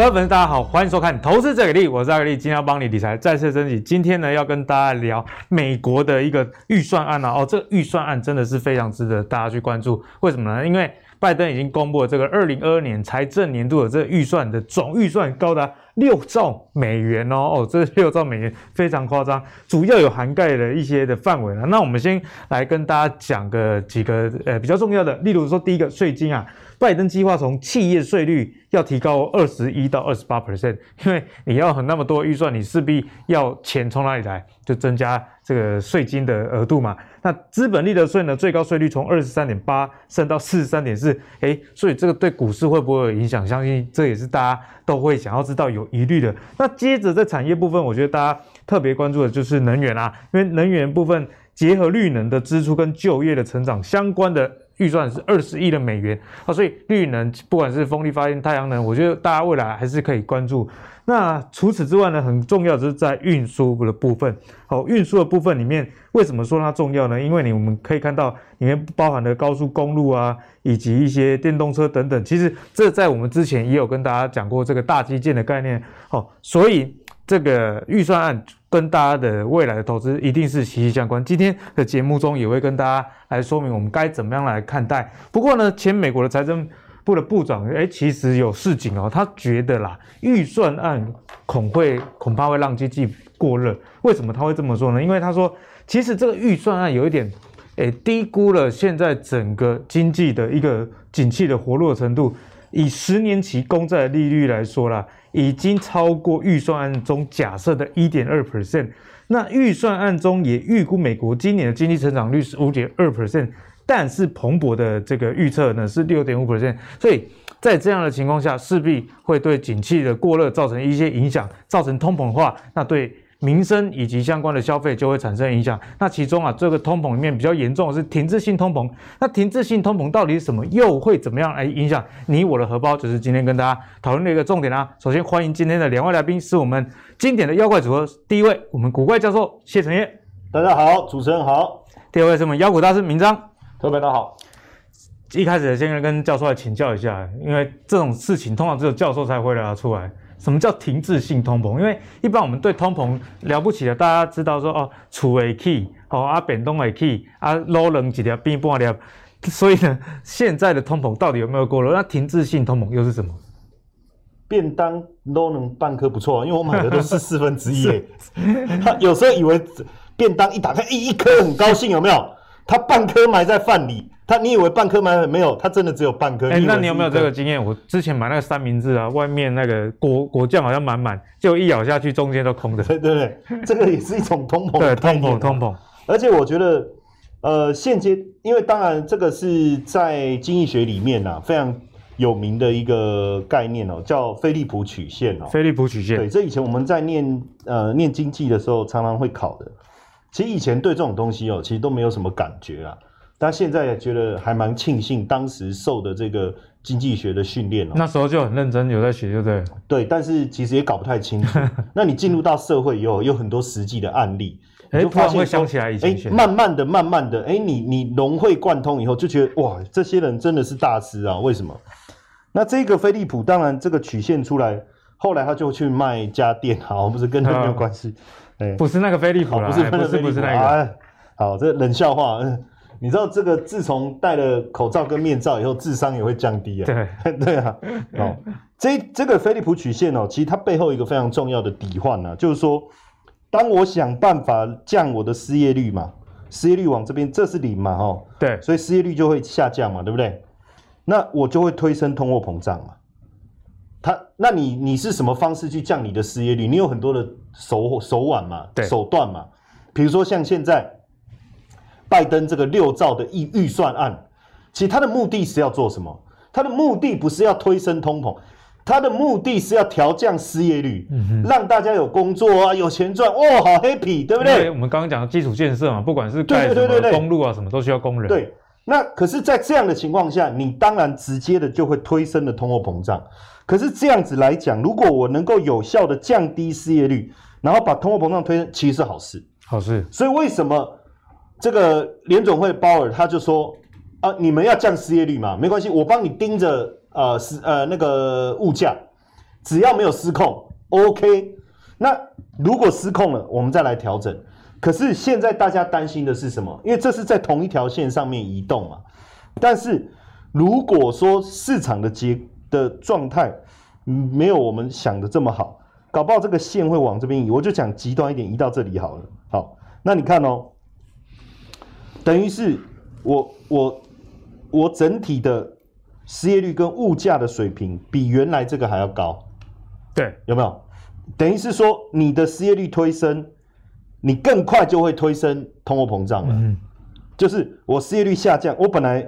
各位粉丝，大家好，欢迎收看《投资者给力》，我是阿格力，今天要帮你理财再次升级。今天呢，要跟大家聊美国的一个预算案啊，哦，这个预算案真的是非常值得大家去关注。为什么呢？因为拜登已经公布了这个二零二二年财政年度的这个预算的总预算高达六兆美元哦，哦，这六兆美元非常夸张，主要有涵盖了一些的范围了。那我们先来跟大家讲个几个呃比较重要的，例如说第一个税金啊。拜登计划从企业税率要提高二十一到二十八 percent，因为你要很那么多预算，你势必要钱从哪里来，就增加这个税金的额度嘛。那资本利得税呢，最高税率从二十三点八升到四十三点四，哎，所以这个对股市会不会有影响？相信这也是大家都会想要知道有有疑虑的。那接着在产业部分，我觉得大家特别关注的就是能源啊，因为能源部分结合绿能的支出跟就业的成长相关的。预算是二十亿的美元啊，所以绿能不管是风力发电、太阳能，我觉得大家未来还是可以关注。那除此之外呢，很重要的是在运输的部分。好，运输的部分里面，为什么说它重要呢？因为你我们可以看到里面包含了高速公路啊，以及一些电动车等等。其实这在我们之前也有跟大家讲过这个大基建的概念。好，所以。这个预算案跟大家的未来的投资一定是息息相关。今天的节目中也会跟大家来说明我们该怎么样来看待。不过呢，前美国的财政部的部长诶，其实有市井哦，他觉得啦，预算案恐会恐怕会让经济过热。为什么他会这么说呢？因为他说，其实这个预算案有一点诶低估了现在整个经济的一个景气的活络程度。以十年期公债利率来说啦，已经超过预算案中假设的一点二 percent。那预算案中也预估美国今年的经济成长率是五点二 percent，但是彭博的这个预测呢是六点五 percent。所以在这样的情况下，势必会对景气的过热造成一些影响，造成通膨化，那对。民生以及相关的消费就会产生影响。那其中啊，这个通膨里面比较严重的是停滞性通膨。那停滞性通膨到底是什么？又会怎么样来影响你我的荷包？就是今天跟大家讨论的一个重点啊。首先欢迎今天的两位来宾，是我们经典的妖怪组合。第一位，我们古怪教授谢承业，大家好，主持人好。第二位是我们妖股大师明章，特别的好。一开始先跟教授来请教一下，因为这种事情通常只有教授才会拿出来。什么叫停滞性通膨？因为一般我们对通膨了不起的，大家知道说哦，储会起，哦啊，变动会起，啊，老人几条变半条，所以呢，现在的通膨到底有没有过热？那停滞性通膨又是什么？便当都能半颗不错，因为我买的都是四分之一。他有时候以为便当一打开，一一颗很高兴，有没有？他半颗埋在饭里。它你以为半颗埋？没有，它真的只有半颗。哎、欸，那你有没有这个经验？我之前买那个三明治啊，外面那个果果酱好像满满，就一咬下去中间都空的。对对对，这个也是一种通膨。对，通膨通膨。而且我觉得，呃，现阶因为当然这个是在经济学里面啊非常有名的一个概念哦，叫菲利普曲线哦。菲利普曲线。对，这以前我们在念呃念经济的时候常常会考的。其实以前对这种东西哦，其实都没有什么感觉啊。但现在也觉得还蛮庆幸，当时受的这个经济学的训练哦，那时候就很认真有在学，对不对？对，但是其实也搞不太清楚。那你进入到社会以后，有很多实际的案例，哎，突然会想起来以前，哎，慢慢的、慢慢的，哎，你你融会贯通以后，就觉得哇，这些人真的是大师啊！为什么？那这个飞利浦，当然这个曲线出来，后来他就去卖家电，好，不是跟他没有关系，哎，不是那个飞利浦，不是，不是，不是那个，哎，好，这冷笑话。你知道这个自从戴了口罩跟面罩以后，智商也会降低啊。对 对啊，哦，这这个飞利浦曲线哦，其实它背后一个非常重要的底换呢，就是说，当我想办法降我的失业率嘛，失业率往这边，这是零嘛，哦，对，所以失业率就会下降嘛，对不对？那我就会推升通货膨胀嘛。它，那你你是什么方式去降你的失业率？你有很多的手手腕嘛，对，手段嘛，比如说像现在。拜登这个六兆的预预算案，其实他的目的是要做什么？他的目的不是要推升通膨，他的目的是要调降失业率，嗯、让大家有工作啊，有钱赚，哇，好 happy，对不对？我们刚刚讲的基础建设嘛，不管是盖什么公路啊，什么都需要工人。对，那可是，在这样的情况下，你当然直接的就会推升了通货膨胀。可是这样子来讲，如果我能够有效的降低失业率，然后把通货膨胀推升，其实是好事，好事。所以为什么？这个联总会鲍尔他就说啊，你们要降失业率嘛？没关系，我帮你盯着呃失呃那个物价，只要没有失控，OK。那如果失控了，我们再来调整。可是现在大家担心的是什么？因为这是在同一条线上面移动嘛。但是如果说市场的结的状态没有我们想的这么好，搞不好这个线会往这边移。我就讲极端一点，移到这里好了。好，那你看哦，等于是我我我整体的失业率跟物价的水平比原来这个还要高。对，有没有？等于是说，你的失业率推升，你更快就会推升通货膨胀了。嗯，就是我失业率下降，我本来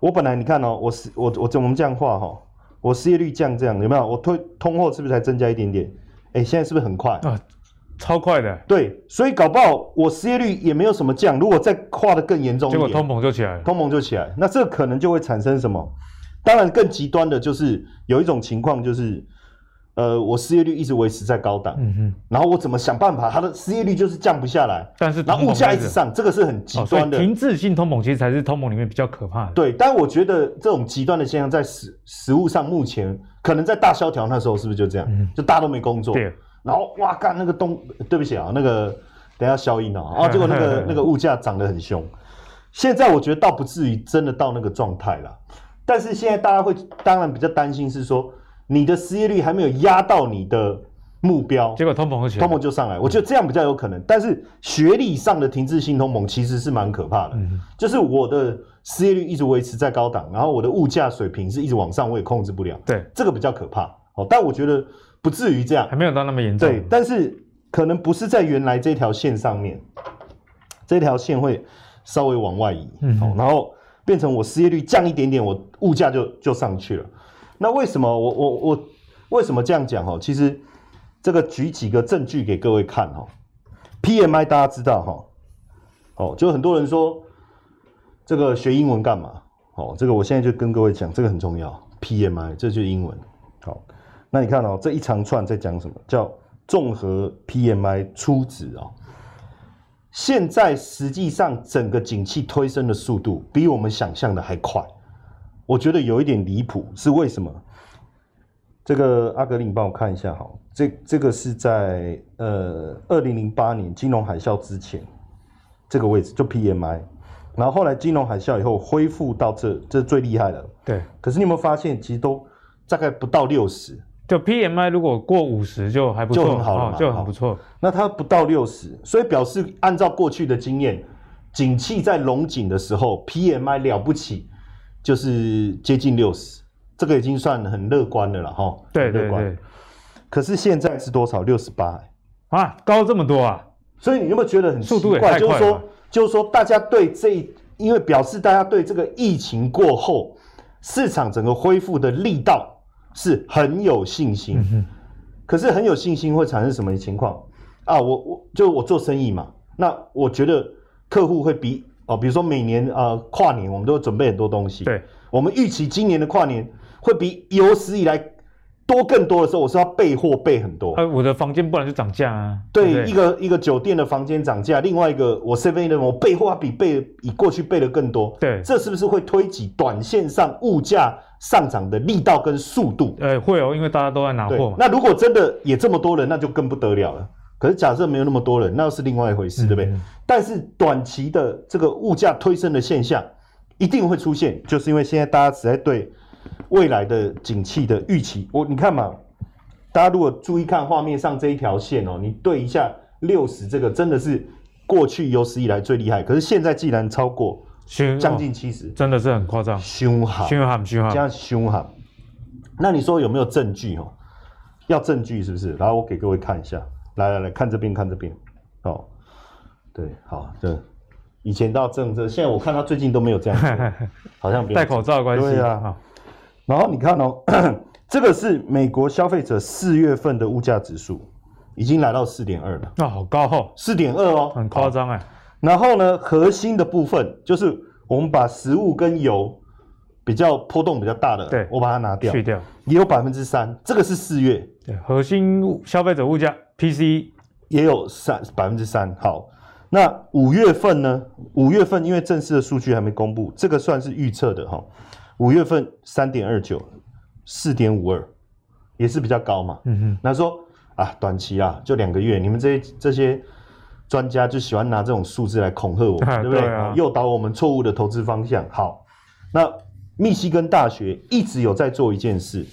我本来你看哦，我失我我我们这样画哈，我失业率降这样有没有？我推通货是不是才增加一点点？哎，现在是不是很快啊？超快的。对，所以搞不好我失业率也没有什么降，如果再画得更严重一点，结果通膨就起来了。通膨就起来，那这可能就会产生什么？当然更极端的就是有一种情况就是。呃，我失业率一直维持在高档，嗯哼，然后我怎么想办法，它的失业率就是降不下来，但是然后物价一直上，这个是很极端的。哦、停滞性通膨其实才是通膨里面比较可怕的。对，但我觉得这种极端的现象在食食物上，目前可能在大萧条那时候是不是就这样？嗯、就大家都没工作，对，然后哇干那个东，对不起啊，那个等一下消音哦，然后结果那个 那个物价涨得很凶。现在我觉得倒不至于真的到那个状态了，但是现在大家会当然比较担心是说。你的失业率还没有压到你的目标，结果通膨通膨就上来。我觉得这样比较有可能，但是学历上的停滞性通膨其实是蛮可怕的。嗯，就是我的失业率一直维持在高档，然后我的物价水平是一直往上，我也控制不了。对，这个比较可怕。哦，但我觉得不至于这样，还没有到那么严重。对，但是可能不是在原来这条线上面，这条线会稍微往外移。嗯，然后变成我失业率降一点点，我物价就就上去了。那为什么我我我为什么这样讲哈？其实这个举几个证据给各位看哈。PMI 大家知道哈，哦，就很多人说这个学英文干嘛？哦，这个我现在就跟各位讲，这个很重要。PMI 这就是英文。好，那你看哦，这一长串在讲什么？叫综合 PMI 初值啊。现在实际上整个景气推升的速度比我们想象的还快。我觉得有一点离谱，是为什么？这个阿格林，你帮我看一下哈。这这个是在呃二零零八年金融海啸之前这个位置，就 PMI，然后后来金融海啸以后恢复到这，这是最厉害的。对。可是你有没有发现，其实都大概不到六十。就 PMI 如果过五十就还不错，就很好了嘛，就很不错。那它不到六十，所以表示按照过去的经验，景气在龙井的时候，PMI 了不起。就是接近六十，这个已经算很乐观的了哈。对对对。可是现在是多少？六十八啊，高这么多啊！所以你有没有觉得很奇怪？速度也太快了。就是说，就是说，大家对这，因为表示大家对这个疫情过后市场整个恢复的力道是很有信心。嗯。可是很有信心会产生什么情况啊？我我就我做生意嘛，那我觉得客户会比。哦，比如说每年呃跨年，我们都会准备很多东西。对，我们预期今年的跨年会比有史以来多更多的时候，我是要备货备很多。呃，我的房间不然就涨价啊。对，对对，一个一个酒店的房间涨价，另外一个我 seven 的我备货要比备比过去备的更多。对，这是不是会推挤短线上物价上涨的力道跟速度？呃，会哦，因为大家都在拿货嘛。那如果真的也这么多人，那就更不得了了。可是假设没有那么多人，那又是另外一回事，嗯、对不对？但是短期的这个物价推升的现象一定会出现，就是因为现在大家只在对未来的景气的预期。我你看嘛，大家如果注意看画面上这一条线哦，你对一下六十这个真的是过去有史以来最厉害。可是现在既然超过将近七十，真的是很夸张，凶悍，凶悍，凶悍，这样凶悍。那你说有没有证据哦？要证据是不是？然后我给各位看一下。来来来看这边，看这边，哦，对，好，这以前到政治，现在我看他最近都没有这样，好像戴口罩的关系。对啊，好，然后你看哦，这个是美国消费者四月份的物价指数，已经来到四点二了，那、哦、好高哦，四点二哦，很夸张哎。然后呢，核心的部分就是我们把食物跟油比较波动比较大的，对，我把它拿掉，去掉，也有百分之三，这个是四月，对，核心消费者物价。PC 也有三百分之三，好，那五月份呢？五月份因为正式的数据还没公布，这个算是预测的哈。五月份三点二九，四点五二，也也是比较高嘛。嗯哼，那说啊，短期啊，就两个月，你们这些这些专家就喜欢拿这种数字来恐吓我们，对不对？对啊，诱导我们错误的投资方向。好，那密西根大学一直有在做一件事，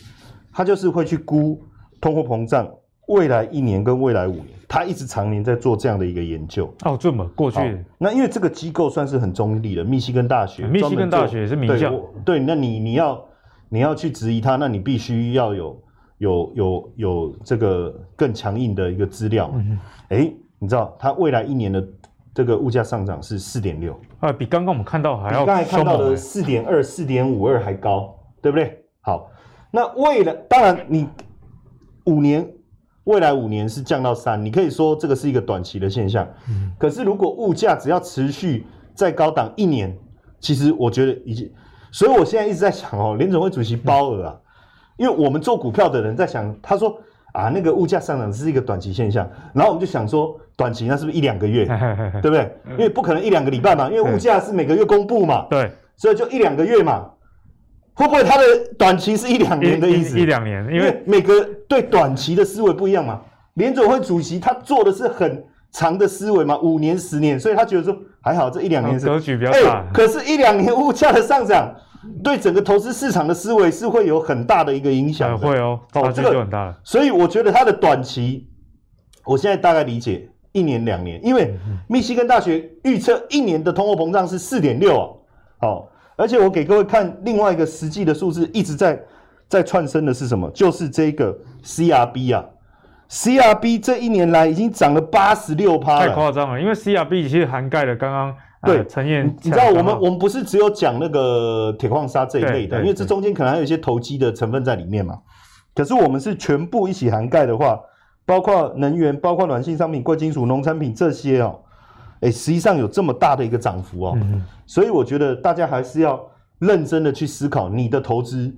他就是会去估通货膨胀未来一年跟未来五年，他一直常年在做这样的一个研究。哦，这么过去，那因为这个机构算是很中立的，密西根大学，密西根大学也是名校。对，那你你要你要去质疑他，那你必须要有有有有这个更强硬的一个资料。嗯哎，你知道他未来一年的这个物价上涨是四点六啊，比刚刚我们看到还要，比刚才看到的四点二、四点五二还高，对不对？好，那未来当然你五年。未来五年是降到三，你可以说这个是一个短期的现象。嗯，可是如果物价只要持续在高档一年，其实我觉得已经，所以我现在一直在想哦，联总会主席包尔啊，因为我们做股票的人在想，他说啊，那个物价上涨是一个短期现象，然后我们就想说，短期那是不是一两个月，对不对？因为不可能一两个礼拜嘛，因为物价是每个月公布嘛，对，所以就一两个月嘛。会不会它的短期是一两年的意思？一两年，因为每个对短期的思维不一样嘛。联准会主席他做的是很长的思维嘛，五年、十年，所以他觉得说还好，这一两年是格局比较大。可是，一两年物价的上涨，对整个投资市场的思维是会有很大的一个影响。会哦，哦，这个就很大了。所以我觉得它的短期，我现在大概理解一年、两年，因为密西根大学预测一年的通货膨胀是四点六啊，好。而且我给各位看另外一个实际的数字，一直在在窜升的是什么？就是这个 CRB 啊，CRB 这一年来已经涨了八十六趴了，太夸张了。因为 CRB 其实涵盖了刚刚对陈彦，你知道我们我们不是只有讲那个铁矿砂这一类的，因为这中间可能还有一些投机的成分在里面嘛。可是我们是全部一起涵盖的话，包括能源、包括软性商品、贵金属、农产品这些哦。哎，实际上有这么大的一个涨幅哦，嗯、所以我觉得大家还是要认真的去思考你的投资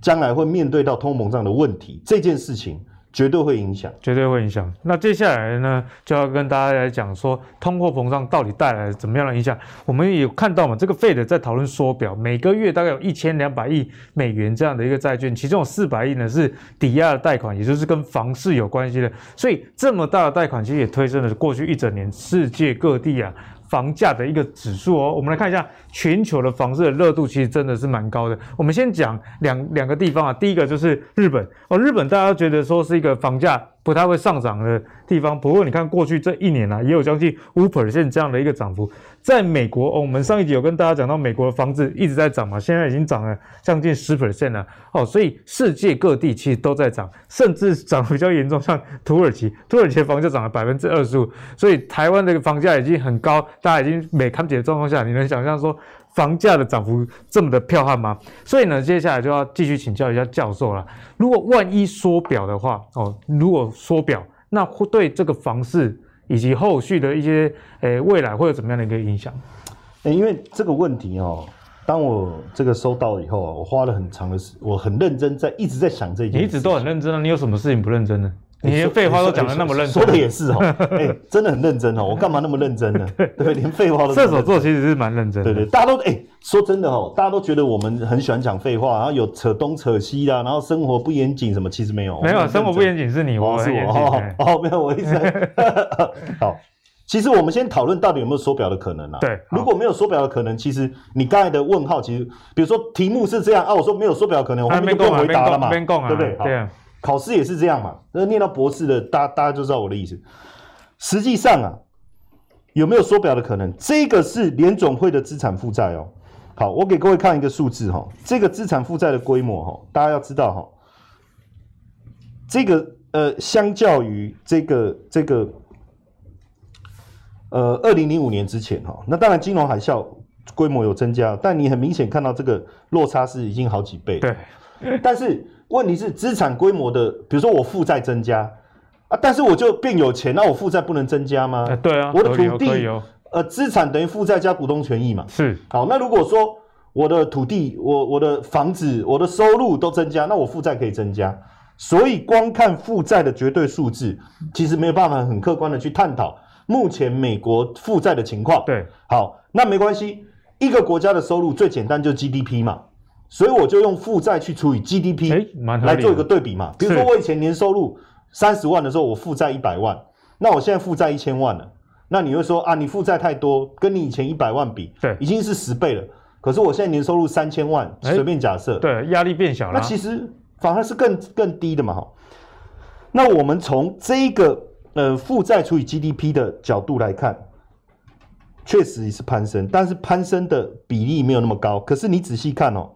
将来会面对到通膨胀的问题这件事情。绝对会影响，绝对会影响。那接下来呢，就要跟大家来讲说，通货膨胀到底带来怎么样的影响？我们也有看到嘛，这个 Fed 在讨论缩表，每个月大概有一千两百亿美元这样的一个债券，其中有四百亿呢是抵押的贷款，也就是跟房市有关系的。所以这么大的贷款，其实也推升了过去一整年世界各地啊。房价的一个指数哦，我们来看一下全球的房市的热度，其实真的是蛮高的。我们先讲两两个地方啊，第一个就是日本哦，日本大家觉得说是一个房价不太会上涨的地方，不过你看过去这一年啊，也有将近五 percent 这样的一个涨幅。在美国哦，我们上一集有跟大家讲到，美国的房子一直在涨嘛，现在已经涨了将近十 percent 了哦，所以世界各地其实都在涨，甚至涨比较严重，像土耳其，土耳其的房价涨了百分之二十五，所以台湾的房价已经很高，大家已经没看起的状况下，你能想象说房价的涨幅这么的彪悍吗？所以呢，接下来就要继续请教一下教授了，如果万一缩表的话哦，如果缩表，那会对这个房市。以及后续的一些诶、欸、未来会有怎么样的一个影响？诶，因为这个问题哦，当我这个收到以后啊，我花了很长的时，我很认真在一直在想这件事。你一直都很认真啊，你有什么事情不认真呢？你连废话都讲得那么认真，说的也是哦，哎，真的很认真哦，我干嘛那么认真呢？对，连废话都。射手座其实是蛮认真的，对对，大家都哎，说真的哦，大家都觉得我们很喜欢讲废话，然后有扯东扯西啊，然后生活不严谨什么，其实没有，没有，生活不严谨是你，我是我，哦，没有，我意思。好，其实我们先讨论到底有没有缩表的可能啊？对，如果没有缩表的可能，其实你刚才的问号，其实比如说题目是这样啊，我说没有缩表可能，我后面就不用回答了嘛，对不对？对。考试也是这样嘛，那念到博士的，大家大家就知道我的意思。实际上啊，有没有缩表的可能？这个是联总会的资产负债哦。好，我给各位看一个数字哈，这个资产负债的规模哈，大家要知道哈，这个呃，相较于这个这个呃，二零零五年之前哈，那当然金融海啸规模有增加，但你很明显看到这个落差是已经好几倍。对，但是。问题是资产规模的，比如说我负债增加啊，但是我就变有钱，那我负债不能增加吗？欸、对啊，我的土地，呃，资产等于负债加股东权益嘛。是。好，那如果说我的土地、我我的房子、我的收入都增加，那我负债可以增加。所以光看负债的绝对数字，其实没有办法很客观的去探讨目前美国负债的情况。对。好，那没关系，一个国家的收入最简单就是 GDP 嘛。所以我就用负债去除以 GDP 来做一个对比嘛。比如说我以前年收入三十万的时候，我负债一百万，那我现在负债一千万了，那你会说啊，你负债太多，跟你以前一百万比，对，已经是十倍了。可是我现在年收入三千万，随便假设，对，压力变小了。那其实反而是更更低的嘛，哈。那我们从这个呃负债除以 GDP 的角度来看，确实也是攀升，但是攀升的比例没有那么高。可是你仔细看哦，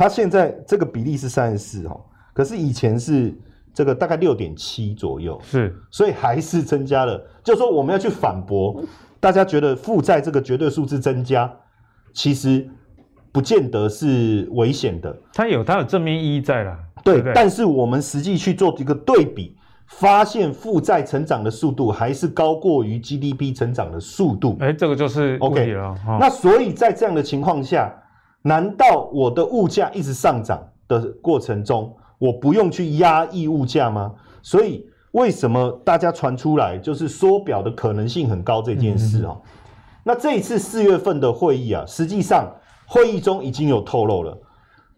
它现在这个比例是三十四哦，可是以前是这个大概六点七左右，是，所以还是增加了。就是说我们要去反驳，大家觉得负债这个绝对数字增加，其实。不见得是危险的，它有它有正面意义在啦。对，对对，但是我们实际去做一个对比，发现负债成长的速度还是高过于 GDP 成长的速度。哎、欸，这个就是 OK 了。哦、那所以在这样的情况下，难道我的物价一直上涨的过程中，我不用去压抑物价吗？所以为什么大家传出来就是缩表的可能性很高这件事啊、哦？嗯、那这一次四月份的会议啊，实际上。会议中已经有透露了，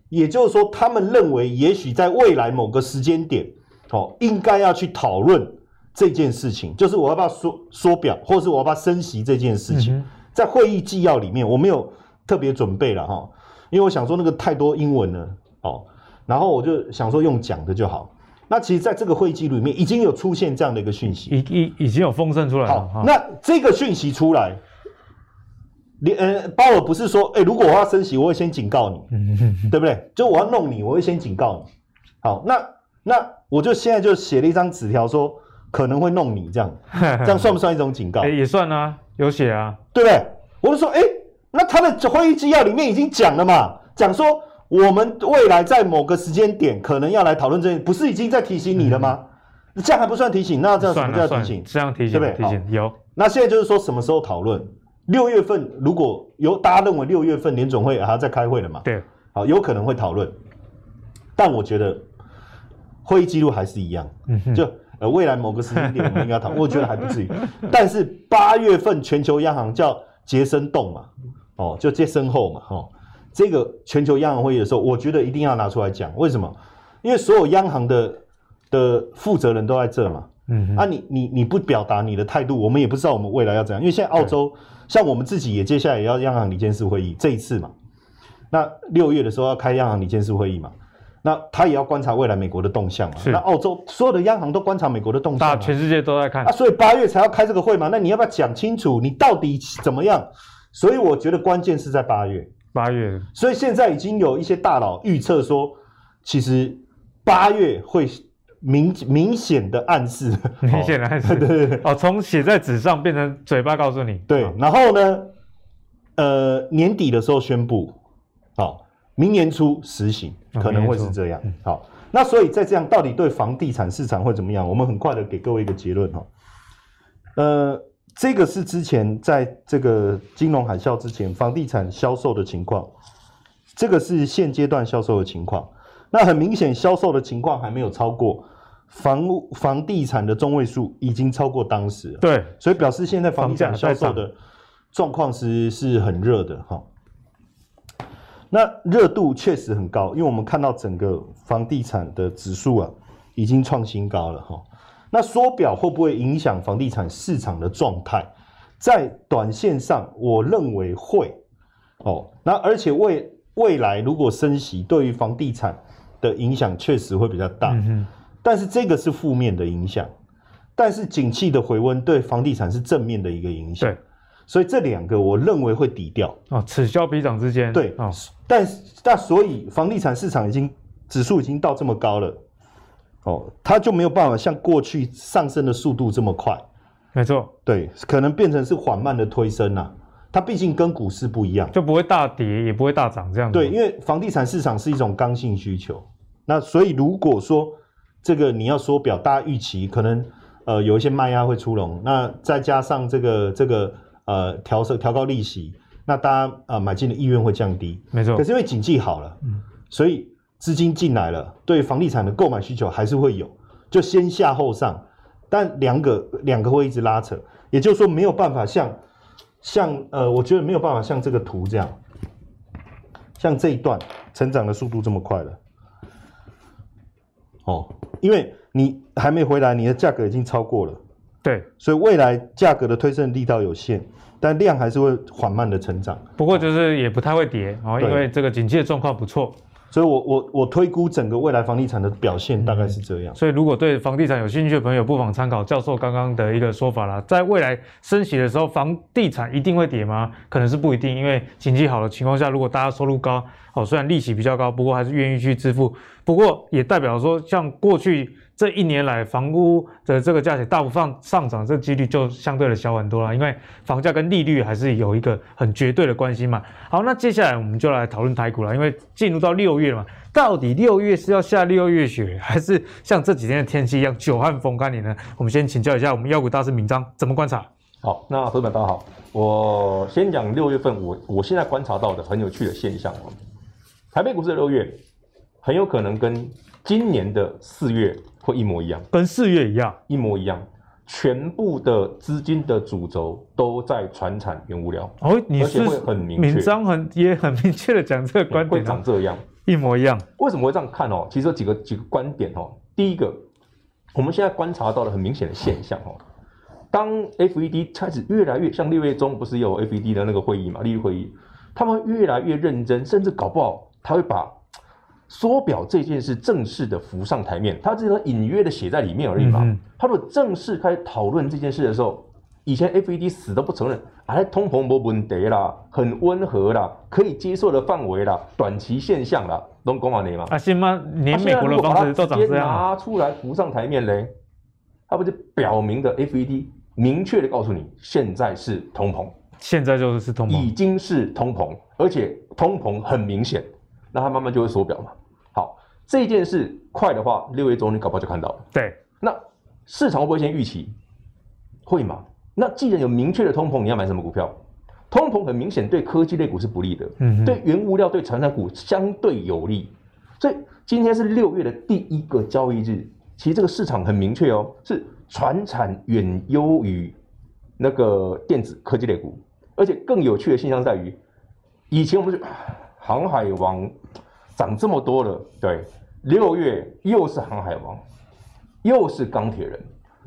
也就是说，他们认为也许在未来某个时间点，哦，应该要去讨论这件事情，就是我要不要缩缩表，或是我要不要升息这件事情。在会议纪要里面，我没有特别准备了哈，因为我想说那个太多英文了哦，然后我就想说用讲的就好。那其实，在这个会议记录里面已经有出现这样的一个讯息，已已已经有风声出来了。好，那这个讯息出来。你呃，鲍尔不是说，哎、欸，如果我要升息，我会先警告你，对不对？就我要弄你，我会先警告你。好，那那我就现在就写了一张纸条，说可能会弄你，这样，这样算不算一种警告？哎、欸，也算啊，有写啊，对不对？我就说，哎、欸，那他的会议纪要里面已经讲了嘛，讲说我们未来在某个时间点可能要来讨论这件，不是已经在提醒你了吗？嗯、这样还不算提醒，那这样什么叫提醒？这样提醒，对不对？提醒有。那现在就是说什么时候讨论？六月份如果有大家认为六月份联总会还要再开会了嘛？对，好，有可能会讨论，但我觉得会议记录还是一样，嗯、就呃未来某个时间点我们应该讨论，我觉得还不至于。但是八月份全球央行叫杰森动嘛，哦，就接身后嘛，哦，这个全球央行会议的时候，我觉得一定要拿出来讲，为什么？因为所有央行的的负责人都在这嘛，嗯哼，啊你，你你你不表达你的态度，我们也不知道我们未来要怎样，因为现在澳洲。像我们自己也接下来也要央行理监事会议这一次嘛，那六月的时候要开央行理监事会议嘛，那他也要观察未来美国的动向嘛。是那澳洲所有的央行都观察美国的动向，大全世界都在看啊，所以八月才要开这个会嘛。那你要不要讲清楚你到底怎么样？所以我觉得关键是在八月，八月。所以现在已经有一些大佬预测说，其实八月会。明明显的暗示，明显的暗示，对对对，哦，从写在纸上变成嘴巴告诉你，对，然后呢，呃，年底的时候宣布，好，明年初实行，可能会是这样，好，那所以在这样到底对房地产市场会怎么样？我们很快的给各位一个结论哈，呃，这个是之前在这个金融海啸之前房地产销售的情况，这个是现阶段销售的情况，那很明显销售的情况还没有超过。房屋房地产的中位数已经超过当时了，对，所以表示现在房地产销售的状况是是很热的哈。那热度确实很高，因为我们看到整个房地产的指数啊，已经创新高了哈。那缩表会不会影响房地产市场的状态？在短线上，我认为会哦。那而且未未来如果升息，对于房地产的影响确实会比较大。嗯但是这个是负面的影响，但是景气的回温对房地产是正面的一个影响。对，所以这两个我认为会抵掉。哦，此消彼长之间。对，哦，但但所以房地产市场已经指数已经到这么高了，哦，它就没有办法像过去上升的速度这么快。没错，对，可能变成是缓慢的推升呐。它毕竟跟股市不一样，就不会大跌，也不会大涨这样。对，因为房地产市场是一种刚性需求，那所以如果说。这个你要缩表，大家预期可能呃有一些卖压会出笼，那再加上这个这个呃调升调高利息，那大家啊、呃、买进的意愿会降低，没错。可是因为景气好了，嗯，所以资金进来了，对房地产的购买需求还是会有，就先下后上，但两个两个会一直拉扯，也就是说没有办法像像呃，我觉得没有办法像这个图这样，像这一段成长的速度这么快了？哦，因为你还没回来，你的价格已经超过了。对，所以未来价格的推升力道有限，但量还是会缓慢的成长。不过就是也不太会跌哦，因为这个景气的状况不错。所以我，我我推估整个未来房地产的表现大概是这样。所以，如果对房地产有兴趣的朋友，不妨参考教授刚刚的一个说法啦。在未来升息的时候，房地产一定会跌吗？可能是不一定，因为经济好的情况下，如果大家收入高，哦，虽然利息比较高，不过还是愿意去支付。不过也代表说，像过去。这一年来，房屋的这个价钱大幅上上涨，这几率就相对的小很多了。因为房价跟利率还是有一个很绝对的关系嘛。好，那接下来我们就来讨论台股了。因为进入到六月了嘛，到底六月是要下六月雪，还是像这几天的天气一样久旱逢甘霖呢？我们先请教一下我们妖股大师明章怎么观察。好，那朋友们大家好，我先讲六月份我我现在观察到的很有趣的现象哦。台北股市的六月很有可能跟今年的四月。会一模一样，跟四月一样，一模一样，全部的资金的主轴都在传产原物料。哦，你是会很明确，闵漳很也很明确的讲这个观点，会长这样，一模一样。为什么会这样看哦？其实有几个几个观点哦。第一个，我们现在观察到了很明显的现象哦。当 FED 开始越来越像六月中不是有 FED 的那个会议嘛，利率会议，他们越来越认真，甚至搞不好他会把。缩表这件事正式的浮上台面，他只是隐约的写在里面而已嘛。嗯、他如果正式开始讨论这件事的时候，以前 FED 死都不承认，哎，通膨没问题啦，很温和啦，可以接受的范围啦，短期现象啦，都讲完你嘛。啊，行吗？连美国的方式都涨这拿出来浮上台面嘞，他不就表明的 FED 明确的告诉你，现在是通膨，现在就是通膨，已经是通膨，而且通膨很明显，那他慢慢就会缩表嘛。这件事快的话，六月中你搞不好就看到了。对，那市场会不会先预期？会吗？那既然有明确的通膨，你要买什么股票？通膨很明显对科技类股是不利的，嗯，对原物料、对传产股相对有利。所以今天是六月的第一个交易日，其实这个市场很明确哦，是传产远优于那个电子科技类股，而且更有趣的现象在于，以前我们是航海王。涨这么多了，对，六月又是航海王，又是钢铁人，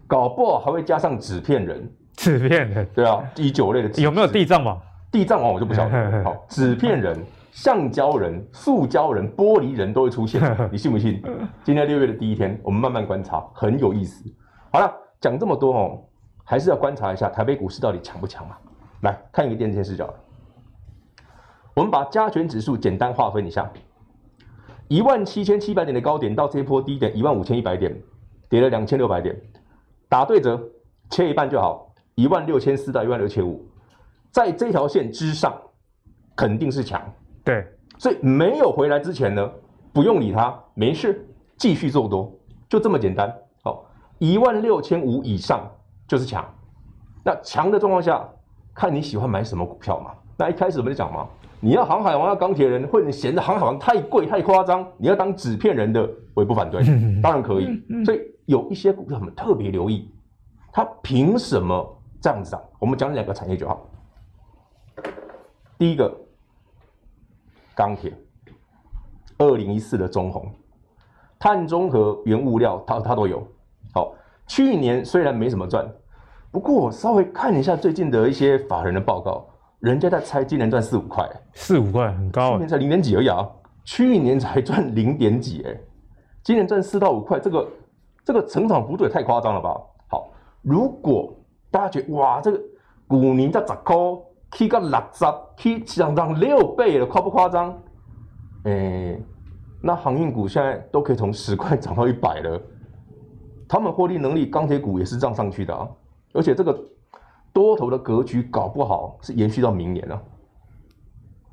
搞不好还会加上纸片人，纸片人，对啊，第九类的有没有地藏王？地藏王我就不晓得。好，纸片人、橡胶人、塑胶人、玻璃人都会出现，你信不信？今天六月的第一天，我们慢慢观察，很有意思。好了，讲这么多哦，还是要观察一下台北股市到底强不强嘛？来看一个电视视角，我们把加权指数简单划分一下。一万七千七百点的高点到这一波低点一万五千一百点，跌了两千六百点，打对折，切一半就好，一万六千四到一万六千五，在这条线之上肯定是强，对，所以没有回来之前呢，不用理它，没事，继续做多，就这么简单。好，一万六千五以上就是强，那强的状况下，看你喜欢买什么股票嘛。那一开始我们就讲嘛。你要航海王要钢铁人，或者你嫌着航海王太贵太夸张，你要当纸片人的，我也不反对，当然可以。所以有一些股票我们特别留意，它凭什么这样子涨？我们讲两个产业就好。第一个钢铁，二零一四的中红，碳中和原物料它它都有。好，去年虽然没什么赚，不过我稍微看一下最近的一些法人的报告。人家在猜今年赚四五块，四五块很高，去年才零点几而已啊！去年才赚零点几哎，今年赚四到五块，这个这个成长幅度也太夸张了吧？好，如果大家觉得哇，这个股年在十块，起个六十，起涨涨六倍了，夸不夸张？哎，那航运股现在都可以从十块涨到一百了，他们获利能力，钢铁股也是这样上去的啊，而且这个。多头的格局搞不好是延续到明年了。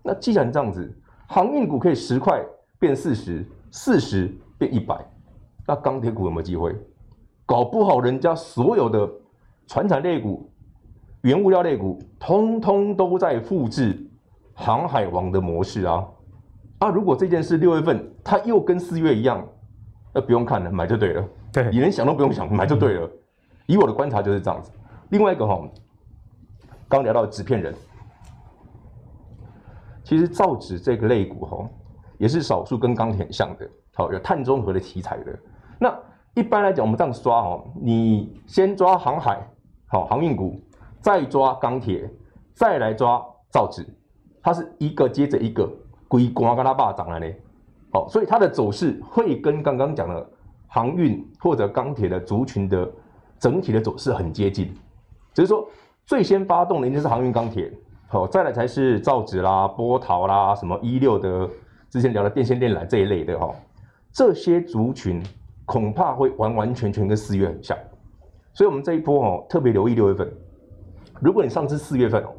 那既然这样子，航运股可以十块变四十，四十变一百，那钢铁股有没有机会？搞不好人家所有的船产类股、原物料类股，通通都在复制航海王的模式啊！啊，如果这件事六月份它又跟四月一样，那不用看了，买就对了。对，你连想都不用想，买就对了。以我的观察就是这样子。另外一个哈。刚聊到纸片人，其实造纸这个类股哈，也是少数跟钢铁很像的，好，有碳中和的题材的。那一般来讲，我们这样抓哦，你先抓航海，好，航运股，再抓钢铁，再来抓造纸，它是一个接着一个，龟瓜跟它爸涨了呢，好，所以它的走势会跟刚刚讲的航运或者钢铁的族群的整体的走势很接近，只是说最先发动的应该是航运钢铁，好，再来才是造纸啦、波涛啦、什么一六的之前聊的电线电缆这一类的哈，这些族群。恐怕会完完全全跟四月很像，所以我们这一波哦特别留意六月份。如果你上次四月份哦，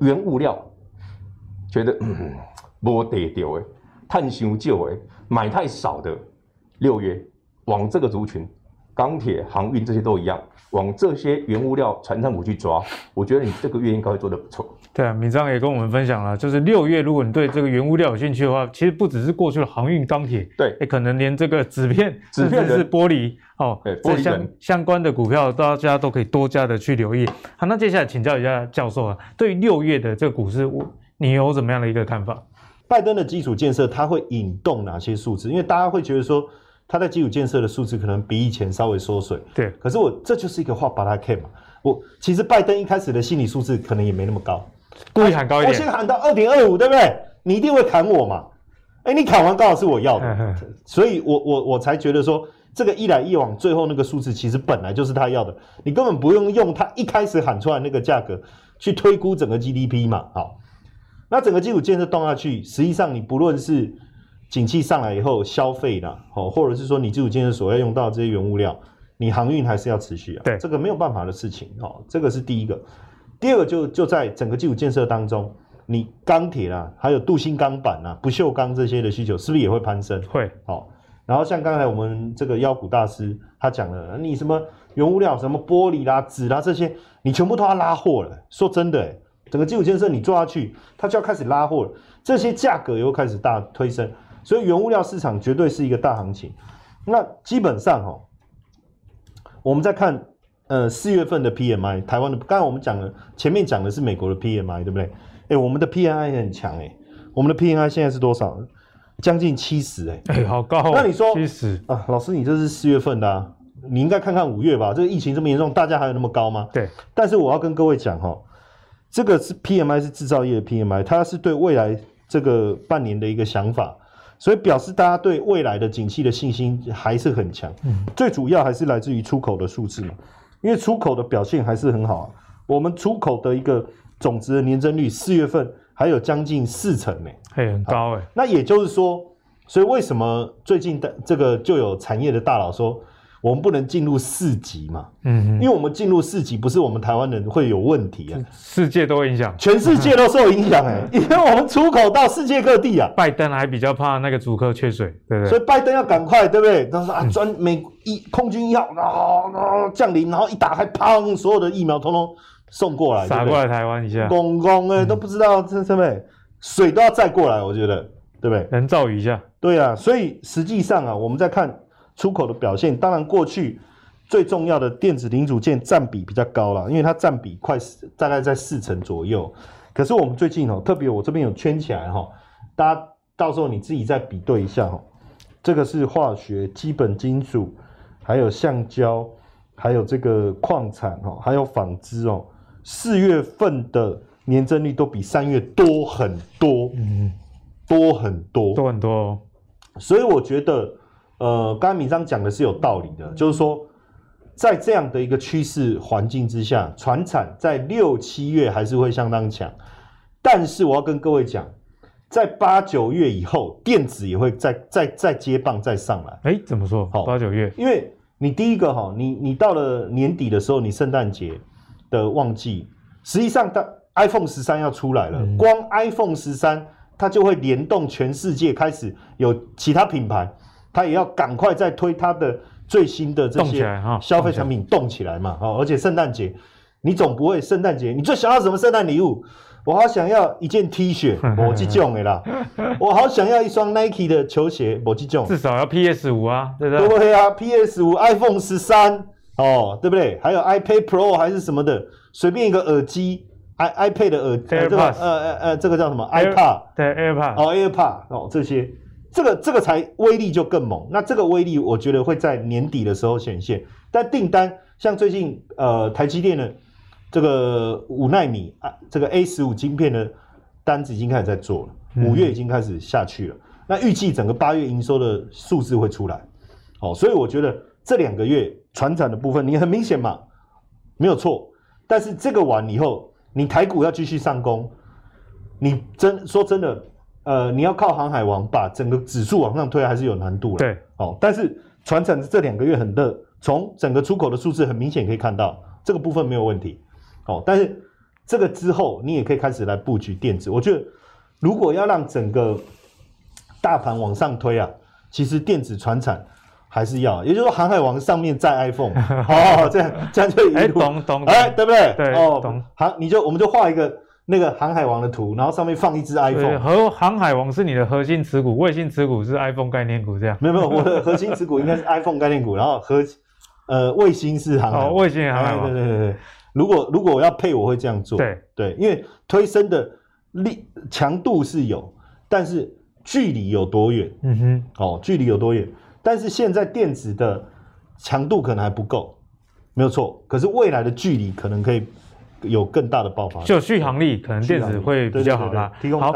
原物料觉得嗯没得丢哎，碳修旧哎，买太少的六月往这个族群。钢铁、航运这些都一样，往这些原物料、传产股去抓，我觉得你这个月应该会做得不错。对啊，闵漳也跟我们分享了，就是六月，如果你对这个原物料有兴趣的话，其实不只是过去的航运、钢铁，对，也可能连这个纸片、纸片是玻璃哦，对，玻璃相相关的股票，大家都可以多加的去留意。好，那接下来请教一下教授啊，对于六月的这个股市，我你有怎么样的一个看法？拜登的基础建设，它会引动哪些数字？因为大家会觉得说。它在基础建设的数字可能比以前稍微缩水，对。可是我这就是一个画把它看嘛。我其实拜登一开始的心理数字可能也没那么高，故意喊高一点。我先喊到二点二五，对不对？你一定会砍我嘛？哎，你砍完刚好是我要的，所以我我我才觉得说这个一来一往，最后那个数字其实本来就是他要的，你根本不用用他一开始喊出来那个价格去推估整个 GDP 嘛。好，那整个基础建设动下去，实际上你不论是。景气上来以后，消费啦，哦，或者是说你基础建设所要用到这些原物料，你航运还是要持续啊。对，这个没有办法的事情哦。这个是第一个，第二个就就在整个基础建设当中，你钢铁啦，还有镀锌钢板啊、不锈钢这些的需求，是不是也会攀升？会。哦，然后像刚才我们这个妖股大师他讲了，你什么原物料、什么玻璃啦、纸啦这些，你全部都要拉货了。说真的，整个基础建设你做下去，它就要开始拉货了，这些价格又开始大推升。所以原物料市场绝对是一个大行情。那基本上哈，我们在看呃四月份的 PMI，台湾的刚才我们讲了，前面讲的是美国的 PMI，对不对？哎，我们的 PMI 很强哎，我们的 PMI 现在是多少？将近七十哎，哎，好高哦。那你说七十啊，老师你这是四月份的啊，你应该看看五月吧？这个疫情这么严重，大家还有那么高吗？对。但是我要跟各位讲哈，这个是 PMI 是制造业的 PMI，它是对未来这个半年的一个想法。所以表示大家对未来的景气的信心还是很强，嗯，最主要还是来自于出口的数字嘛，因为出口的表现还是很好啊。我们出口的一个总值的年增率，四月份还有将近四成呢，嘿，很高哎。那也就是说，所以为什么最近的这个就有产业的大佬说，我们不能进入四级嘛？嗯，因为我们进入四级，不是我们台湾人会有问题啊，世界都会影响，全世界都受影响哎，因为我们出口到世界各地啊。拜登还比较怕那个主客缺水，对不对？所以拜登要赶快，对不对？他说啊，专美一空军一号啊啊降临，然后一打开，砰，所有的疫苗通通送过来，撒过来台湾一下，公公哎都不知道这什么水都要再过来，我觉得对不对？人造雨一下，对啊，所以实际上啊，我们在看。出口的表现，当然过去最重要的电子零组件占比比较高了，因为它占比快大概在四成左右。可是我们最近哦，特别我这边有圈起来哈，大家到时候你自己再比对一下哈。这个是化学、基本金属，还有橡胶，还有这个矿产哈，还有纺织哦。四月份的年增率都比三月多很多，嗯，多很多，多很多哦。所以我觉得。呃，刚才闵漳讲的是有道理的，就是说，在这样的一个趋势环境之下，传产在六七月还是会相当强，但是我要跟各位讲，在八九月以后，电子也会再再再接棒再上来。哎，怎么说？好，八九月，因为你第一个哈，你你到了年底的时候，你圣诞节的旺季，实际上它 iPhone 十三要出来了，嗯、光 iPhone 十三它就会联动全世界，开始有其他品牌。他也要赶快再推他的最新的这些消费产品动起来嘛，哦，而且圣诞节，你总不会圣诞节你最想要什么圣诞礼物？我好想要一件 T 恤，我这种的啦，我好想要一双 Nike 的球鞋，我这种，至少要 PS 五啊，对不对？对啊，PS 五，iPhone 十三，哦，对不对？还有 iPad Pro 还是什么的，随便一个耳机，i iPad 的耳，呃，这个呃呃呃，这个叫什么？iPad，对，AirPod，哦，AirPod，哦，这些。这个这个才威力就更猛。那这个威力，我觉得会在年底的时候显现。但订单像最近呃台积电的这个五纳米啊，这个 A 十五晶片的单子已经开始在做了，五月已经开始下去了。嗯、那预计整个八月营收的数字会出来。哦，所以我觉得这两个月船产的部分，你很明显嘛，没有错。但是这个完以后，你台股要继续上攻，你真说真的，呃，你要靠航海王把整个指数往上推，还是有难度的。对，哦，但是船产这两个月很热，从整个出口的数字很明显可以看到，这个部分没有问题。哦，但是这个之后，你也可以开始来布局电子。我觉得，如果要让整个大盘往上推啊，其实电子船产。还是要，也就是说，航海王上面载 iPhone，哦，这样这样就一路，哎，懂懂，哎，对不对？对，哦，懂。好，你就我们就画一个那个航海王的图，然后上面放一只 iPhone。和航海王是你的核心持股，卫星持股是 iPhone 概念股，这样。没有没有，我的核心持股应该是 iPhone 概念股，然后核呃卫星是航海王。哦，卫星航海王。对对对对，如果如果我要配，我会这样做。对对，因为推升的力强度是有，但是距离有多远？嗯哼，哦，距离有多远？但是现在电子的强度可能还不够，没有错。可是未来的距离可能可以有更大的爆发，就续航力可能电子会比较好啦。好，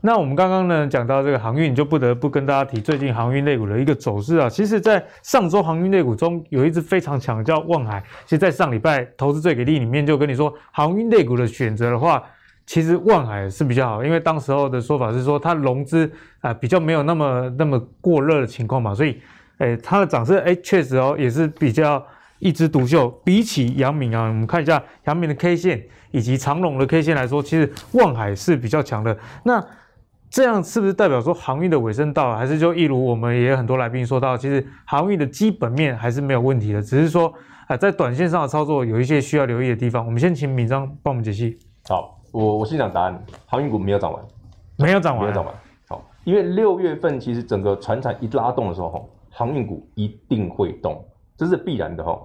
那我们刚刚呢讲到这个航运，就不得不跟大家提最近航运类股的一个走势啊。其实，在上周航运类股中有一只非常强，叫望海。其实，在上礼拜投资最给力里面就跟你说，航运类股的选择的话，其实望海是比较好，因为当时候的说法是说它融资啊、呃、比较没有那么那么过热的情况嘛，所以，诶它的涨势诶确实哦也是比较一枝独秀。比起阳明啊，我们看一下阳明的 K 线以及长荣的 K 线来说，其实望海是比较强的。那这样是不是代表说航运的尾声到了？还是就一如我们也有很多来宾说到，其实航运的基本面还是没有问题的，只是说啊在短线上的操作有一些需要留意的地方。我们先请敏章帮我们解析。好。我我先讲答案，航运股没有涨完，没有涨完，没有涨完。好，因为六月份其实整个船产一拉动的时候，航运股一定会动，这是必然的哈。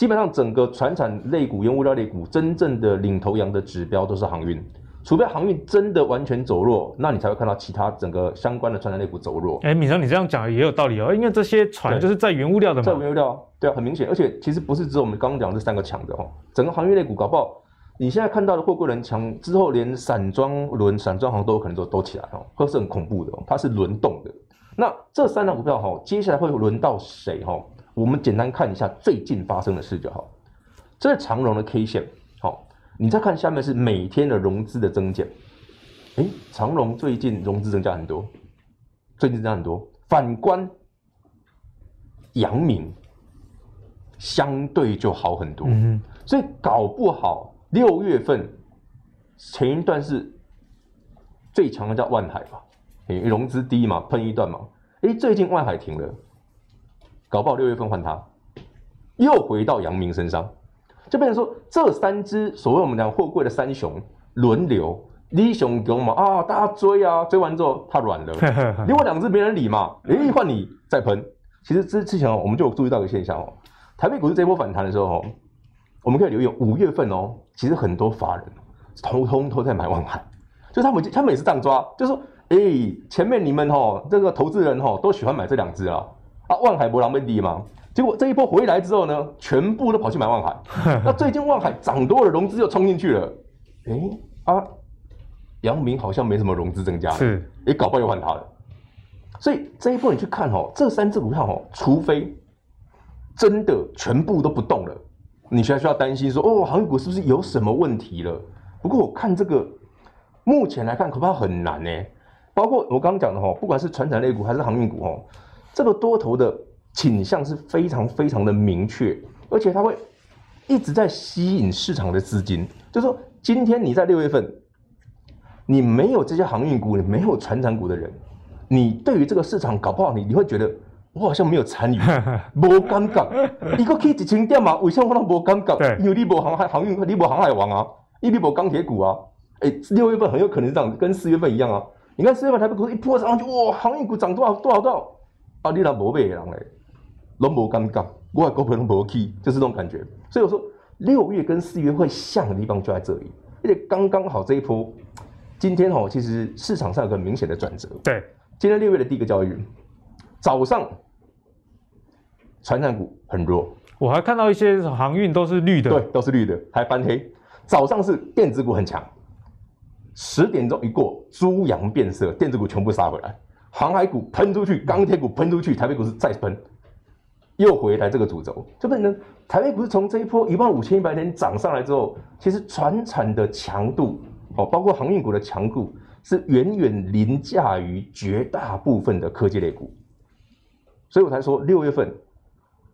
基本上整个船产类股、原物料类股，真正的领头羊的指标都是航运，除非航运真的完全走弱，那你才会看到其他整个相关的船产类股走弱。哎，米生，你这样讲也有道理哦，因为这些船就是在原物料的嘛，在原物料，对啊，很明显，而且其实不是只有我们刚刚讲这三个强的哦，整个航运类股搞不好。你现在看到的货柜轮强之后，连散装轮、散装航都有可能都都起来哦，会是很恐怖的哦，它是轮动的。那这三档股票哈，接下来会轮到谁哈？我们简单看一下最近发生的事就好。这是长荣的 K 线，好，你再看下面是每天的融资的增减。诶，长荣最近融资增加很多，最近增加很多。反观阳明，相对就好很多。嗯，所以搞不好。六月份前一段是最强的，叫万海吧，诶，融资低嘛，喷一段嘛，诶，最近万海停了，搞不好六月份换它，又回到阳明身上，就变成说这三只所谓我们讲货柜的三雄轮流，一雄给我们啊，大家追啊，追完之后它软了，另外两只没人理嘛，诶，换你再喷，其实之之前哦，我们就有注意到一个现象哦，台北股市这波反弹的时候哦。我们可以留意五月份哦，其实很多法人通通都在买万海，就他们他们也是这样抓，就是说，哎，前面你们哦，这个投资人哦都喜欢买这两只啊，啊，万海博朗被低嘛，结果这一波回来之后呢，全部都跑去买万海，那最近万海涨多了，融资又冲进去了，哎啊，阳明好像没什么融资增加，是，哎，搞不好又换他了，所以这一波你去看哦，这三只股票哦，除非真的全部都不动了。你需要需要担心说哦，航运股是不是有什么问题了？不过我看这个，目前来看恐怕很难呢。包括我刚刚讲的哈，不管是船产类股还是航运股哈，这个多头的倾向是非常非常的明确，而且它会一直在吸引市场的资金。就是说，今天你在六月份，你没有这些航运股，你没有船产股的人，你对于这个市场搞不好你你会觉得。我好像没有参与，无尴尬。你个去一千点嘛？为什么我都无尴尬？因为你无航海航运，你无航海王啊，因为你无钢铁股啊。哎、欸，六月份很有可能是这样，跟四月份一样啊。你看四月份台北股市一波上去，哇，航运股涨多少多少多少啊！你那无买的人嘞，拢无感觉，我的股票拢无去，就是这种感觉。所以我说六月跟四月会像的地方就在这里，而且刚刚好这一波，今天哦，其实市场上有个明显的转折。对。今天六月的第一个交易日，早上，传产股很弱，我还看到一些航运都是绿的，对，都是绿的，还翻黑。早上是电子股很强，十点钟一过，猪羊变色，电子股全部杀回来，航海股喷出去，钢铁股喷出去，台北股市再喷。又回来这个主轴，就变成台北股市从这一波一万五千一百点涨上来之后，其实传产的强度哦，包括航运股的强度是远远凌驾于绝大部分的科技类股，所以我才说六月份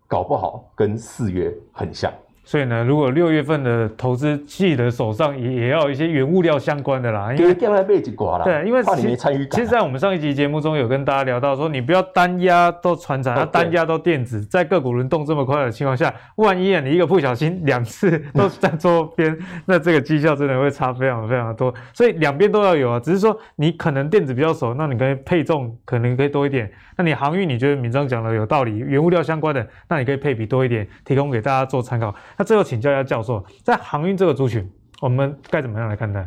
搞不好跟四月很像。所以呢，如果六月份的投资记得手上也也要有一些原物料相关的啦，因为挂啦。对，因为其实其实，在我们上一集节目中有跟大家聊到说，你不要单压都船产，要单压都电子，在个股轮动这么快的情况下，万一啊你一个不小心两次都站错边，那这个绩效真的会差非常非常的多。所以两边都要有啊，只是说你可能电子比较熟，那你可以配重可能可以多一点。那你航运你觉得明章讲的有道理，原物料相关的，那你可以配比多一点，提供给大家做参考。那最后请教一下教授，在航运这个族群，我们该怎么样来看待？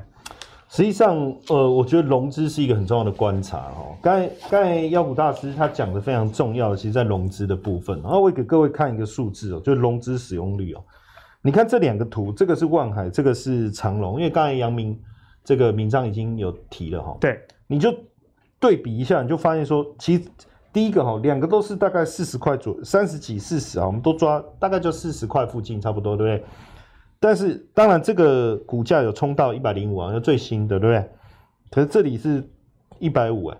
实际上，呃，我觉得融资是一个很重要的观察哈。刚才刚才妖股大师他讲的非常重要的，其实在融资的部分。然后我给各位看一个数字哦，就是融资使用率哦。你看这两个图，这个是万海，这个是长隆。因为刚才阳明这个明章已经有提了哈。对，你就对比一下，你就发现说，其实第一个哈，两个都是大概四十块左右，三十几、四十啊，我们都抓大概就四十块附近，差不多，对不对？但是当然，这个股价有冲到一百零五啊，最新的，对不对？可是这里是一百五，哎，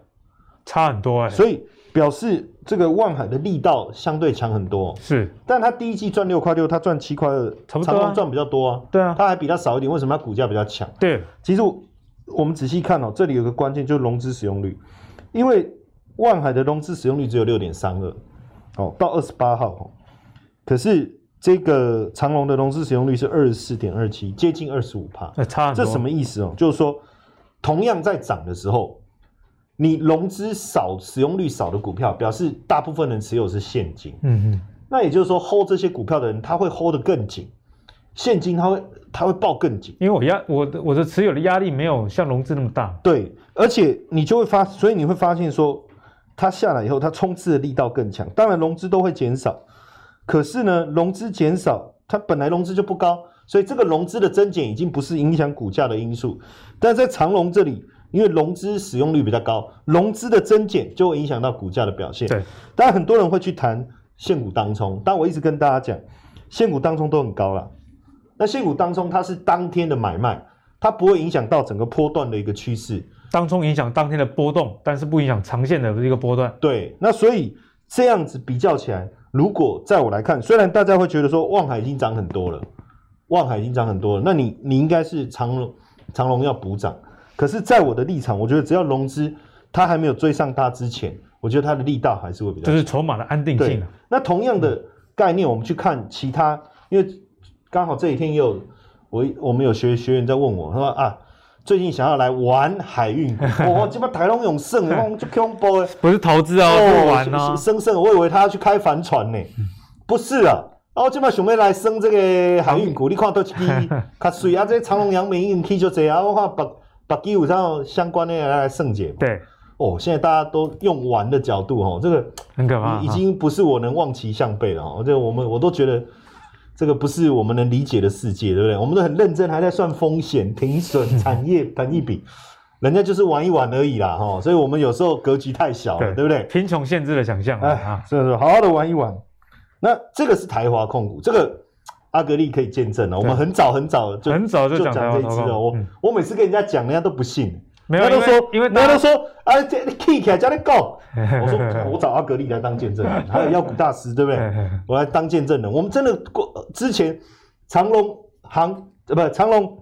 差很多哎、欸。所以表示这个望海的力道相对强很多。是，但它第一季赚六块六，它赚七块二，长荣赚比较多啊。对啊，它还比它少一点，为什么它股价比较强？对，其实我们仔细看哦，这里有个关键就是融资使用率，因为。万海的融资使用率只有六点三二，哦，到二十八号哦，可是这个长隆的融资使用率是二十四点二七，接近二十五趴，差这什么意思哦？就是说，同样在涨的时候，你融资少、使用率少的股票，表示大部分人持有是现金，嗯嗯，那也就是说，hold 这些股票的人，他会 hold 得更紧，现金他会他会抱更紧，因为我压我的我的持有的压力没有像融资那么大，对，而且你就会发，所以你会发现说。它下来以后，它冲刺的力道更强。当然，融资都会减少，可是呢，融资减少，它本来融资就不高，所以这个融资的增减已经不是影响股价的因素。但在长荣这里，因为融资使用率比较高，融资的增减就会影响到股价的表现。对，当然很多人会去谈现股当冲，但我一直跟大家讲，现股当冲都很高了。那现股当冲它是当天的买卖，它不会影响到整个波段的一个趋势。当中影响当天的波动，但是不影响长线的一个波段。对，那所以这样子比较起来，如果在我来看，虽然大家会觉得说望海已经涨很多了，望海已经涨很多了，那你你应该是长龙长龙要补涨。可是，在我的立场，我觉得只要融资它还没有追上它之前，我觉得它的力道还是会比较。就是筹码的安定性。那同样的概念，我们去看其他，嗯、因为刚好这几天也有我我们有学学员在问我，他说啊。最近想要来玩海运，我 这边台龙永胜，然后就恐怖不是投资哦，不玩哦，生生，我以为他要去开帆船呢，不是啊，然后这边准备来升这个海运股，你看都是卡水啊，这长隆、阳明运气就这啊，我看把把基本上相关的来胜解。对，哦，现在大家都用玩的角度哦，这个很可怕，已经不是我能望其项背了哦，这个我们我都觉得。这个不是我们能理解的世界，对不对？我们都很认真，还在算风险、停损、产业、本益比，人家就是玩一玩而已啦，哈。所以我们有时候格局太小了，对，对不对？贫穷限制了想象，哎，啊，是是，好好的玩一玩。那这个是台华控股，这个阿格力可以见证了。我们很早很早就很早就讲这一支了。我我每次跟人家讲，人家都不信。没有，都说，因为大家都说，啊，这你 key 起来叫你讲。我说，我找阿格力来当见证人，还有妖股大师，对不对？我来当见证人。我们真的过之前长隆行，呃，不，长隆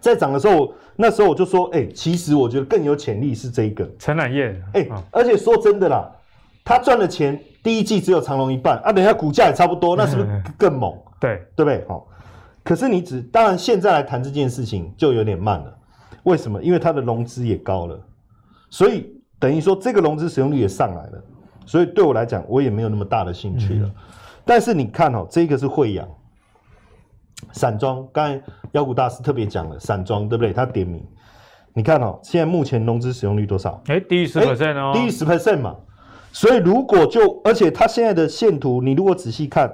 在涨的时候，那时候我就说，哎，其实我觉得更有潜力是这一个承揽业。哎，而且说真的啦，他赚的钱第一季只有长隆一半啊，等一下股价也差不多，那是不是 更猛？对，对不对？好，可是你只当然现在来谈这件事情就有点慢了。为什么？因为它的融资也高了，所以等于说这个融资使用率也上来了，所以对我来讲，我也没有那么大的兴趣了。嗯、但是你看哦，这个是惠阳散装，刚才妖股大师特别讲了散装，对不对？他点名你看哦，现在目前融资使用率多少？哎，低于十 percent 哦，低于十 percent 嘛。所以如果就，而且它现在的线图，你如果仔细看，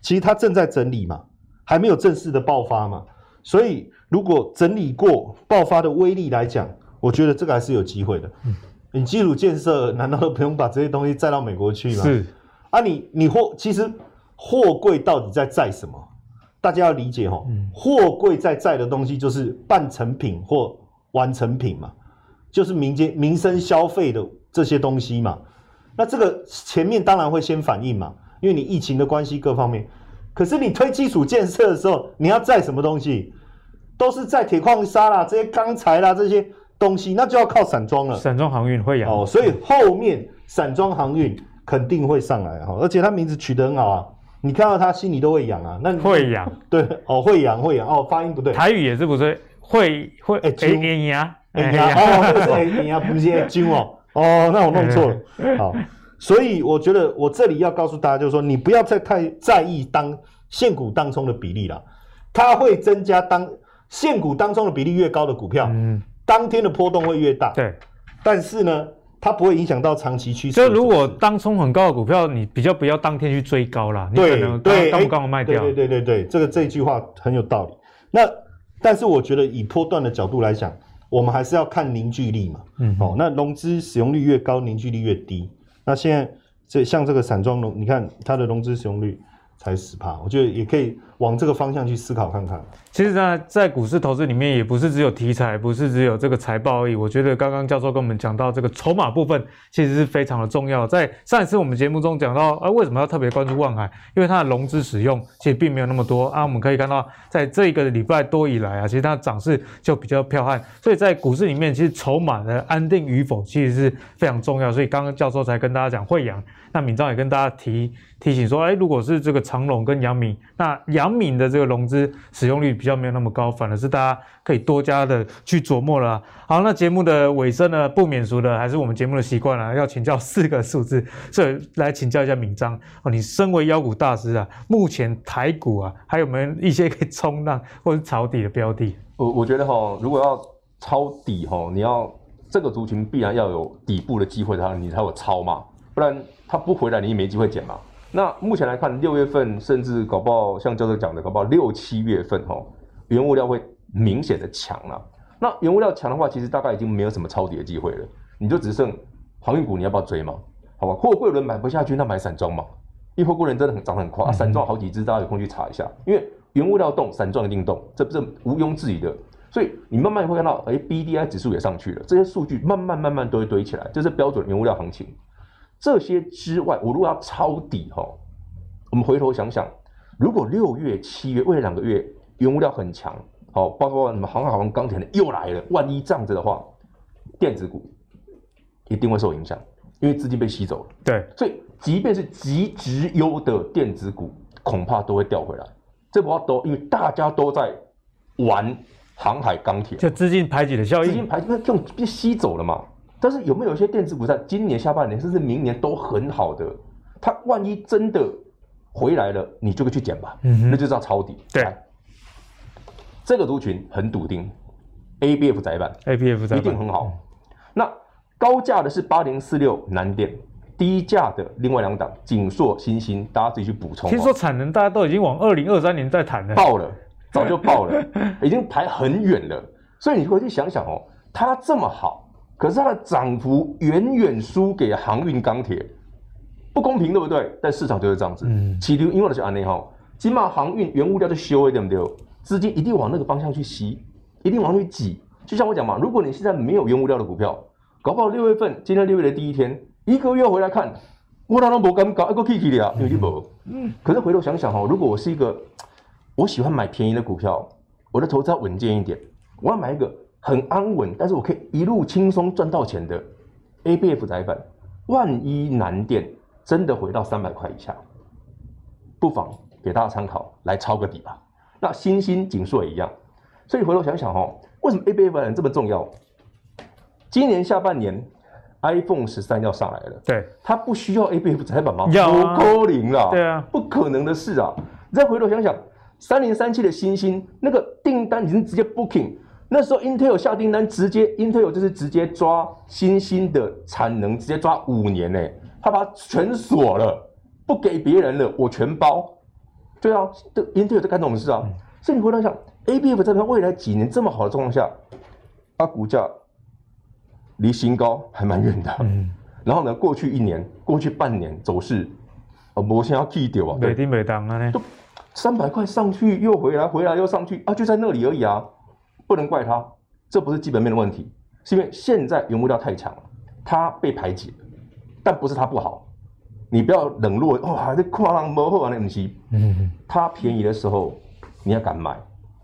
其实它正在整理嘛，还没有正式的爆发嘛。所以如果整理过爆发的威力来讲，我觉得这个还是有机会的。嗯，你基础建设难道都不用把这些东西载到美国去吗？是啊你，你你货其实货柜到底在载什么？大家要理解哦，货柜在载的东西就是半成品或完成品嘛，就是民间民生消费的这些东西嘛。那这个前面当然会先反应嘛，因为你疫情的关系各方面。可是你推基础建设的时候，你要载什么东西？都是载铁矿砂啦、这些钢材啦这些东西，那就要靠散装了。散装航运会养哦，所以后面散装航运肯定会上来哈，而且它名字取得很好啊。你看到它心里都会痒啊，那会痒，对哦，会痒会痒。哦，发音不对，台语也是不对，会会哎，眼牙眼牙哦，那个是眼牙不是眼睛哦，哦，那我弄错了，好，所以我觉得我这里要告诉大家，就是说你不要再太在意当现股当冲的比例了，它会增加当现股当冲的比例越高的股票，嗯，当天的波动会越大，对，但是呢。它不会影响到长期趋势。所以如果当冲很高的股票，你比较不要当天去追高啦。对你可能对，刚刚好卖掉。对对对对，这个这句话很有道理。那但是我觉得以波段的角度来讲，我们还是要看凝聚力嘛。嗯。哦，那融资使用率越高，凝聚力越低。那现在这像这个散装融，你看它的融资使用率才十趴，我觉得也可以往这个方向去思考看看。其实呢，在股市投资里面，也不是只有题材，不是只有这个财报而已。我觉得刚刚教授跟我们讲到这个筹码部分，其实是非常的重要。在上一次我们节目中讲到，啊，为什么要特别关注万海？因为它的融资使用其实并没有那么多啊。我们可以看到，在这一个礼拜多以来啊，其实它的涨势就比较彪悍。所以在股市里面，其实筹码的安定与否，其实是非常重要。所以刚刚教授才跟大家讲慧洋，那敏章也跟大家提提醒说，哎，如果是这个长龙跟阳明，那阳明的这个融资使用率比较没有那么高。反而是大家可以多加的去琢磨了。好，那节目的尾声呢，不免俗的还是我们节目的习惯了，要请教四个数字，所以来请教一下敏章哦。你身为妖股大师啊，目前台股啊，还有没有一些可以冲浪或者抄底的标的？我我觉得哈，如果要抄底哈，你要这个族群必然要有底部的机会的话，你才有抄嘛，不然他不回来，你也没机会捡嘛。那目前来看，六月份甚至搞不好像教授讲的，搞不好六七月份哈。原物料会明显的强了，那原物料强的话，其实大概已经没有什么抄底的机会了，你就只剩航运股，你要不要追嘛？好吧，货柜轮买不下去，那买散装嘛，因为货柜轮真的很涨很快，啊，散装好几只，大家有空去查一下，因为原物料动，散装一定动，这不是毋庸置疑的，所以你慢慢会看到，哎，BDI 指数也上去了，这些数据慢慢慢慢都会堆起来，这是标准原物料行情。这些之外，我如果要抄底哈，我们回头想想，如果六月、七月未来两个月。原物料很强，好，包括什么航海王、钢铁的又来了。万一这样子的话，电子股一定会受影响，因为资金被吸走了。对，所以即便是极值优的电子股，恐怕都会掉回来。这不要都，因为大家都在玩航海、钢铁，就资金排挤的效应。资金排挤，被吸走了嘛？但是有没有一些电子股在今年下半年甚至明年都很好的？它万一真的回来了，你就可以去捡吧。嗯，那就叫抄底。对。这个族群很笃定，ABF 窄板，ABF 窄板一定很好。那高价的是八零四六南电，低价的另外两档景硕、新兴，大家自己去补充。听说产能大家都已经往二零二三年在谈了，爆了，早就爆了，已经排很远了。所以你回去想想哦，它这么好，可是它的涨幅远远输给航运钢铁，不公平，对不对？但市场就是这样子。嗯，其实因为的是安内哈，起码航运原物料就修一点对不对？资金一定往那个方向去吸，一定往那去挤。就像我讲嘛，如果你现在没有原物料的股票，搞不好六月份，今天六月的第一天，一个月回来看，我当然不敢搞一个 K K 的啊，因为没。嗯。可是回头想想哈，如果我是一个，我喜欢买便宜的股票，我的投资要稳健一点，我要买一个很安稳，但是我可以一路轻松赚到钱的 A B F 窄板。万一南电真的回到三百块以下，不妨给大家参考，来抄个底吧。那新兴景硕也一样，所以回头想想哦，为什么 ABF 载板这么重要？今年下半年 iPhone 十三要上来了，对，它不需要 ABF 窄板吗？要啊，不可能啦，对啊，不可能的事啊！你再回头想想，三零三七的新兴那个订单已经直接 booking，那时候 Intel 下订单，直接 Intel 就是直接抓新兴的产能，直接抓五年呢，他把它全锁了，不给别人了，我全包。对啊，这 Intel 在干这种事啊。所以你回头想，ABF 在它未来几年这么好的状况下，它股价离新高还蛮远的。嗯。然后呢，过去一年、过去半年走势，啊，我先要 key 掉啊，没跌没当啊呢，都三百块上去又回来，回来又上去啊，就在那里而已啊。不能怪他，这不是基本面的问题，是因为现在原物料太强了，它被排挤，但不是它不好，你不要冷落哦，还在夸张模糊啊那东西，嗯，它便宜的时候你要敢买，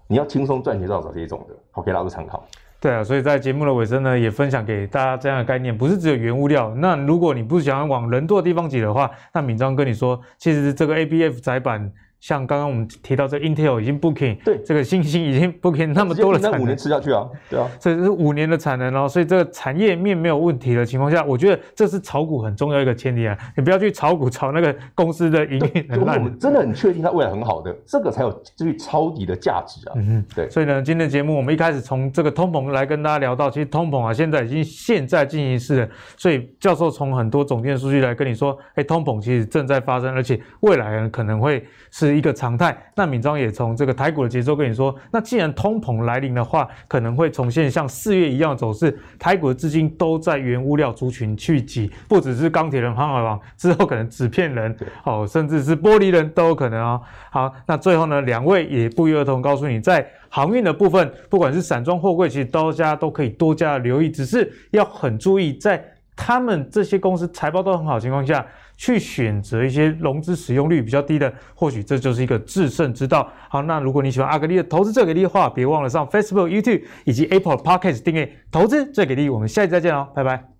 你要轻松赚钱就要找这种的，好给大家参考。对啊，所以在节目的尾声呢，也分享给大家这样的概念，不是只有原物料，那如果你不想要往人多的地方挤的话，那敏章跟你说，其实这个 ABF 窄板。像刚刚我们提到这 Intel 已经 booking，对，这个星星已经 booking 那么多了产能，五年吃下去啊，对啊，这是五年的产能哦，所以这个产业面没有问题的情况下，我觉得这是炒股很重要一个前提啊，你不要去炒股炒那个公司的营运很烂，我们真的很确定它未来很好的，这个才有去抄底的价值啊，嗯哼，对，所以呢，今天的节目我们一开始从这个通膨来跟大家聊到，其实通膨啊现在已经现在进行式了，所以教授从很多总店数据来跟你说，哎，通膨其实正在发生，而且未来呢可能会是是一个常态。那闵漳也从这个台股的节奏跟你说，那既然通膨来临的话，可能会重现像四月一样的走势，台股的资金都在原物料族群去挤，不只是钢铁人、航海王，之后可能纸片人，哦，甚至是玻璃人都有可能哦。好，那最后呢，两位也不约而同告诉你，在航运的部分，不管是散装货柜，其实大家都可以多加留意，只是要很注意，在他们这些公司财报都很好的情况下。去选择一些融资使用率比较低的，或许这就是一个制胜之道。好，那如果你喜欢阿格丽的投资最给力的话，别忘了上 Facebook、YouTube 以及 Apple Podcast 订阅投资最给力。我们下期再见哦，拜拜。